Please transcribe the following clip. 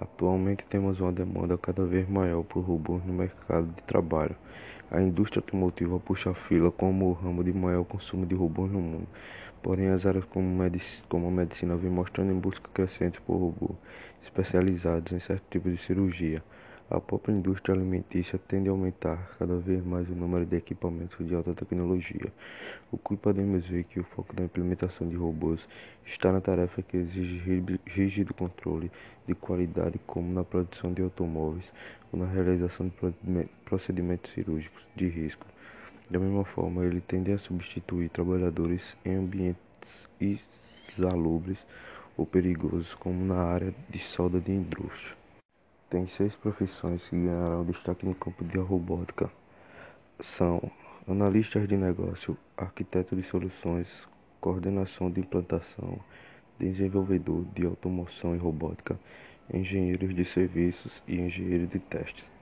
Atualmente temos uma demanda cada vez maior por robôs no mercado de trabalho. A indústria automotiva puxa a fila como o ramo de maior consumo de robôs no mundo. Porém, as áreas como, medic como a medicina vêm mostrando em busca crescente por robôs especializados em certo tipo de cirurgia. A própria indústria alimentícia tende a aumentar cada vez mais o número de equipamentos de alta tecnologia, o que podemos ver que o foco da implementação de robôs está na tarefa que exige rígido controle de qualidade, como na produção de automóveis ou na realização de procedimentos cirúrgicos de risco. Da mesma forma, ele tende a substituir trabalhadores em ambientes insalubres ou perigosos, como na área de solda de indústria. Tem seis profissões que ganharão destaque no campo da robótica. São analistas de negócio, arquiteto de soluções, coordenação de implantação, desenvolvedor de automação e robótica, engenheiros de serviços e engenheiros de testes.